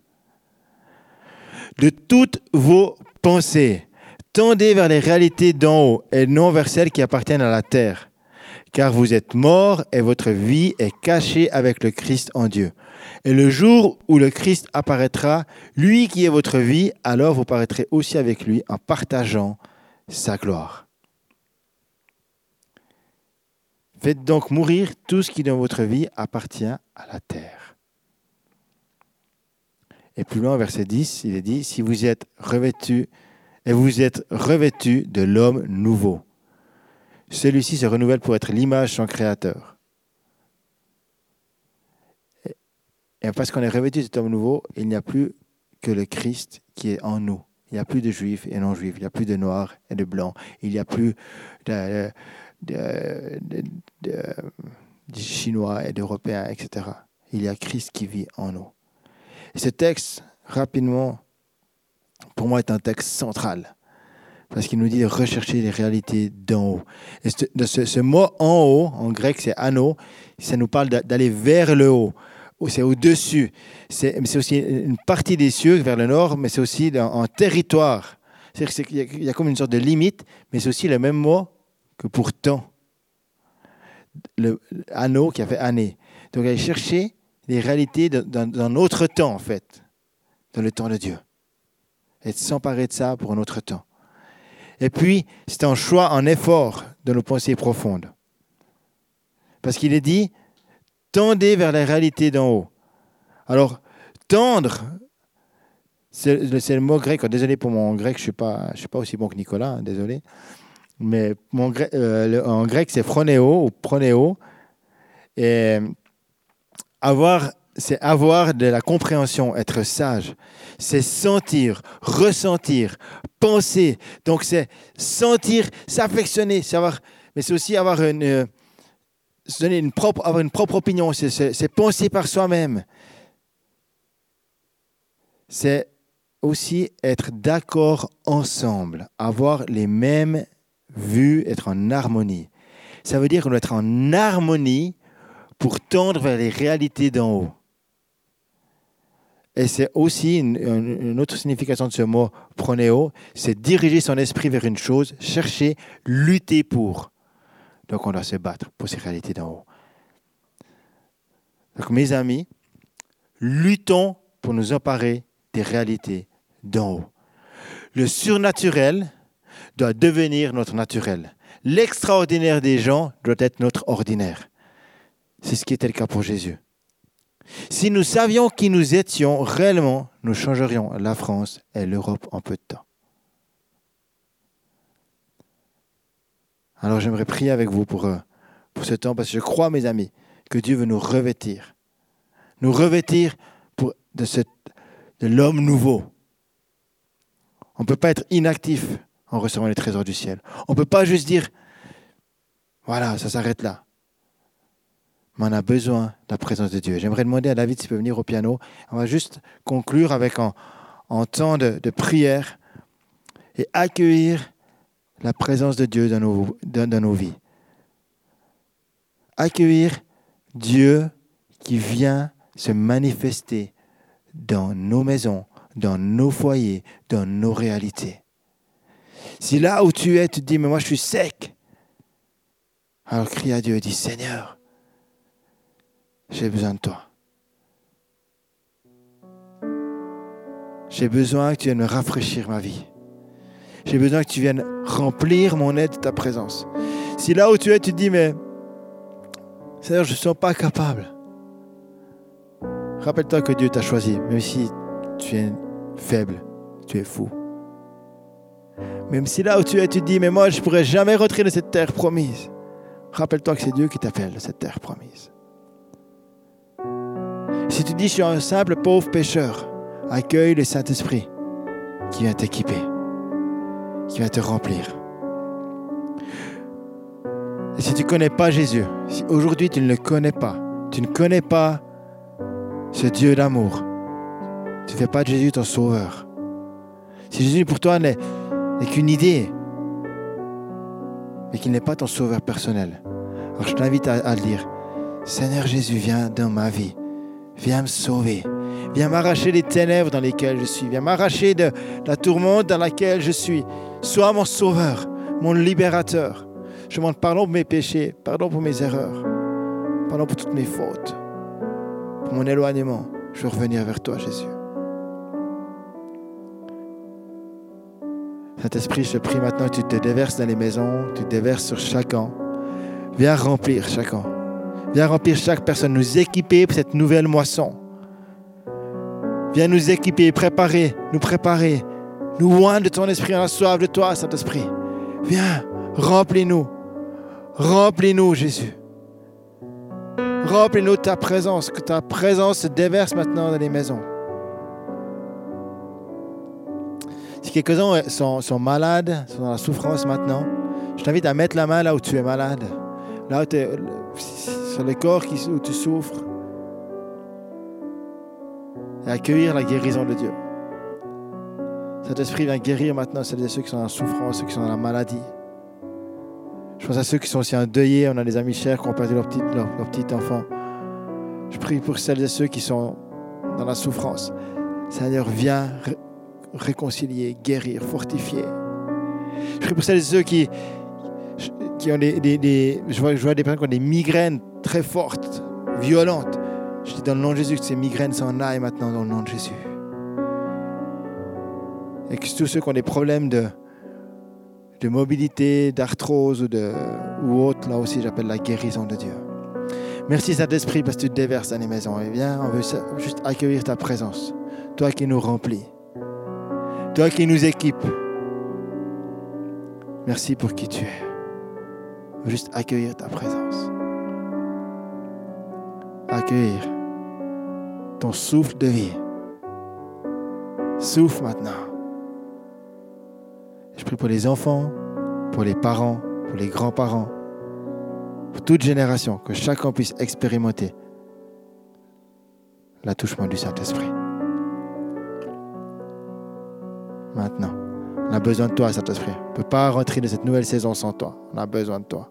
De toutes vos pensées, tendez vers les réalités d'en haut et non vers celles qui appartiennent à la terre, car vous êtes morts et votre vie est cachée avec le Christ en Dieu. Et le jour où le Christ apparaîtra, lui qui est votre vie, alors vous paraîtrez aussi avec lui en partageant sa gloire. Faites donc mourir tout ce qui dans votre vie appartient à la terre. Et plus loin, verset 10, il est dit, si vous êtes revêtus, et vous êtes revêtus de l'homme nouveau. Celui-ci se renouvelle pour être l'image de son créateur. Et parce qu'on est revêtu de cet homme nouveau, il n'y a plus que le Christ qui est en nous. Il n'y a plus de juifs et non-juifs, il n'y a plus de noirs et de blancs, il n'y a plus de, Chinois et d'Européens, etc. Il y a Christ qui vit en nous. Et ce texte, rapidement, pour moi, est un texte central. Parce qu'il nous dit de rechercher les réalités d'en haut. Et ce, ce, mot en haut, en grec, c'est ano, ça nous parle d'aller vers le haut. C'est au-dessus. C'est aussi une partie des cieux vers le nord, mais c'est aussi un territoire. C'est-à-dire qu'il y, a comme une sorte de limite, mais c'est aussi le même mot que pour temps. Le anneau qui a fait année. Donc aller chercher les réalités dans notre temps, en fait, dans le temps de Dieu et s'emparer de ça pour un autre temps. Et puis, c'est un choix, un effort de nos pensées profondes. Parce qu'il est dit, tendez vers la réalité d'en haut. Alors, tendre, c'est le mot grec. Désolé pour mon grec, je ne suis, pas, suis pas aussi bon que Nicolas, hein, désolé. Mais mon euh, en grec, c'est phronéo ou pronéo. Et avoir c'est avoir de la compréhension, être sage. C'est sentir, ressentir, penser. Donc c'est sentir, s'affectionner, savoir, mais c'est aussi avoir une, euh, donner une propre, avoir une propre opinion. C'est penser par soi-même. C'est aussi être d'accord ensemble, avoir les mêmes vues, être en harmonie. Ça veut dire qu'on doit être en harmonie pour tendre vers les réalités d'en haut. Et c'est aussi une, autre signification de ce mot pronéo, c'est diriger son esprit vers une chose, chercher, lutter pour. Donc on doit se battre pour ces réalités d'en haut. Donc mes amis, luttons pour nous emparer des réalités d'en haut. Le surnaturel doit devenir notre naturel. L'extraordinaire des gens doit être notre ordinaire. C'est ce qui était le cas pour Jésus. Si nous savions qui nous étions réellement, nous changerions la France et l'Europe en peu de temps. Alors j'aimerais prier avec vous pour, euh, ce temps, parce que je crois, mes amis, que Dieu veut nous revêtir. Nous revêtir de, de l'homme nouveau. On ne peut pas être inactif en recevant les trésors du ciel. On ne peut pas juste dire, voilà, ça s'arrête là mais on a besoin de la présence de Dieu. J'aimerais demander à David s'il peut venir au piano. On va juste conclure avec un, temps de, prière et accueillir la présence de Dieu dans nos, dans nos vies. Accueillir Dieu qui vient se manifester dans nos maisons, dans nos foyers, dans nos réalités. Si là où tu es, tu te dis, mais moi je suis sec, alors crie à Dieu et dis, Seigneur, j'ai besoin de toi. J'ai besoin que tu viennes me rafraîchir ma vie. J'ai besoin que tu viennes remplir mon aide de ta présence. Si là où tu es, tu te dis, mais Seigneur, je ne suis pas capable. Rappelle-toi que Dieu t'a choisi, même si tu es faible, tu es fou. Même si là où tu es, tu te dis, mais moi, je ne pourrais jamais rentrer cette terre promise. Rappelle-toi que c'est Dieu qui t'appelle de cette terre promise. Si tu dis, je suis un simple pauvre pécheur, accueille le Saint-Esprit qui vient t'équiper, qui vient te remplir. Et si tu ne connais pas Jésus, si aujourd'hui tu ne le connais pas, tu ne connais pas ce Dieu d'amour, tu ne fais pas de Jésus ton sauveur. Si Jésus pour toi n'est qu'une idée, mais qu'il n'est pas ton sauveur personnel, alors je t'invite à, le dire, Seigneur Jésus, viens dans ma vie. Viens me sauver. Viens m'arracher des ténèbres dans lesquelles je suis. Viens m'arracher de la tourmente dans laquelle je suis. Sois mon sauveur, mon libérateur. Je demande pardon pour mes péchés, pardon pour mes erreurs, pardon pour toutes mes fautes, pour mon éloignement. Je veux revenir vers toi, Jésus. Saint-Esprit, je te prie maintenant, tu te déverses dans les maisons, tu te déverses sur chacun. Viens remplir chacun. Viens remplir chaque personne, nous équiper pour cette nouvelle moisson. Viens nous équiper, préparer, nous préparer. Nous loin de ton esprit, on a soif de toi, Saint-Esprit. Viens, remplis-nous. Remplis-nous, Jésus. Remplis-nous de ta présence, que ta présence se déverse maintenant dans les maisons. Si quelques-uns sont, sont, malades, sont dans la souffrance maintenant, je t'invite à mettre la main là où tu es malade, là où tu es, sur le corps où tu souffres, et accueillir la guérison de Dieu. Cet esprit vient guérir maintenant celles et ceux qui sont en souffrance, ceux qui sont dans la maladie. Je pense à ceux qui sont aussi endeuillés. On a des amis chers qui ont perdu leur petit, leur, leur petit enfant. Je prie pour celles et ceux qui sont dans la souffrance. Seigneur, viens réconcilier, guérir, fortifier. Je prie pour celles et ceux qui, qui ont des, je, vois, des personnes qui ont des migraines très fortes, violentes. Je dis dans le nom de Jésus que ces migraines s'en aillent maintenant dans le nom de Jésus. Et que tous ceux qui ont des problèmes de, de mobilité, d'arthrose ou, ou autre, là aussi j'appelle la guérison de Dieu. Merci Saint-Esprit parce que tu te déverses dans les maisons. Et viens, on veut juste accueillir ta présence. Toi qui nous remplis. Toi qui nous équipes. Merci pour qui tu es. Juste accueillir ta présence. Accueillir ton souffle de vie. Souffle maintenant. Je prie pour les enfants, pour les parents, pour les grands-parents, pour toute génération, que chacun puisse expérimenter l'attouchement du Saint-Esprit. Maintenant, on a besoin de toi, Saint-Esprit. On ne peut pas rentrer dans cette nouvelle saison sans toi. On a besoin de toi.